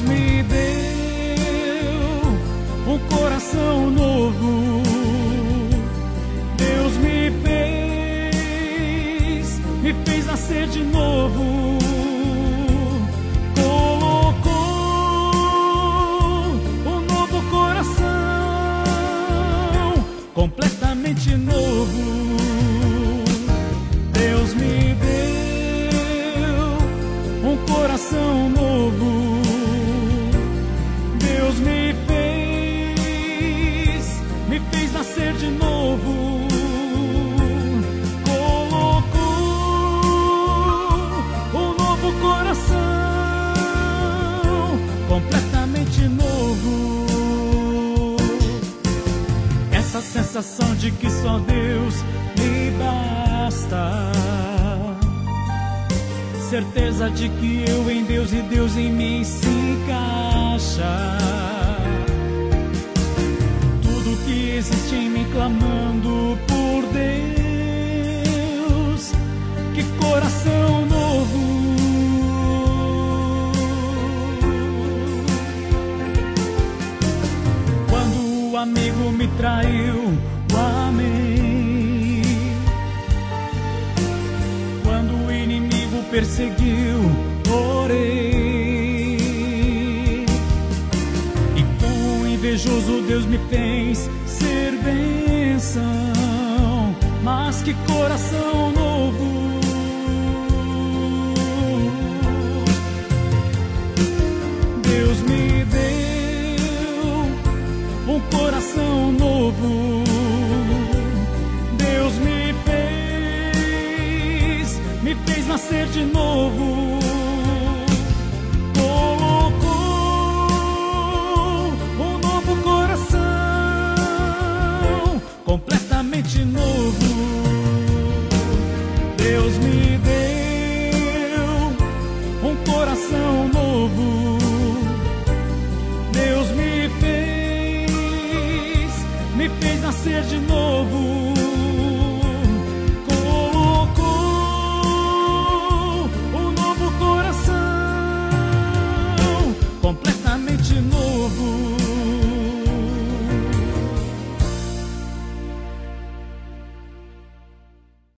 Deus me deu um coração novo. Deus me fez, me fez nascer de novo. Colocou um novo coração, completamente novo. Deus me deu um coração novo fez, me fez nascer de novo. Colocou um novo coração, completamente novo. Essa sensação de que só Deus me basta. Certeza de que eu em Deus e Deus em mim se encaixa. Existe mim clamando por Deus. Que coração novo. Quando o amigo me traiu, o amei. Quando o inimigo perseguiu, orei. Invejoso Deus me fez ser bênção. Mas que coração novo. Deus me deu um coração novo. Deus me fez, me fez nascer de novo. novo. Deus me deu um coração novo. Deus me fez, me fez nascer de novo.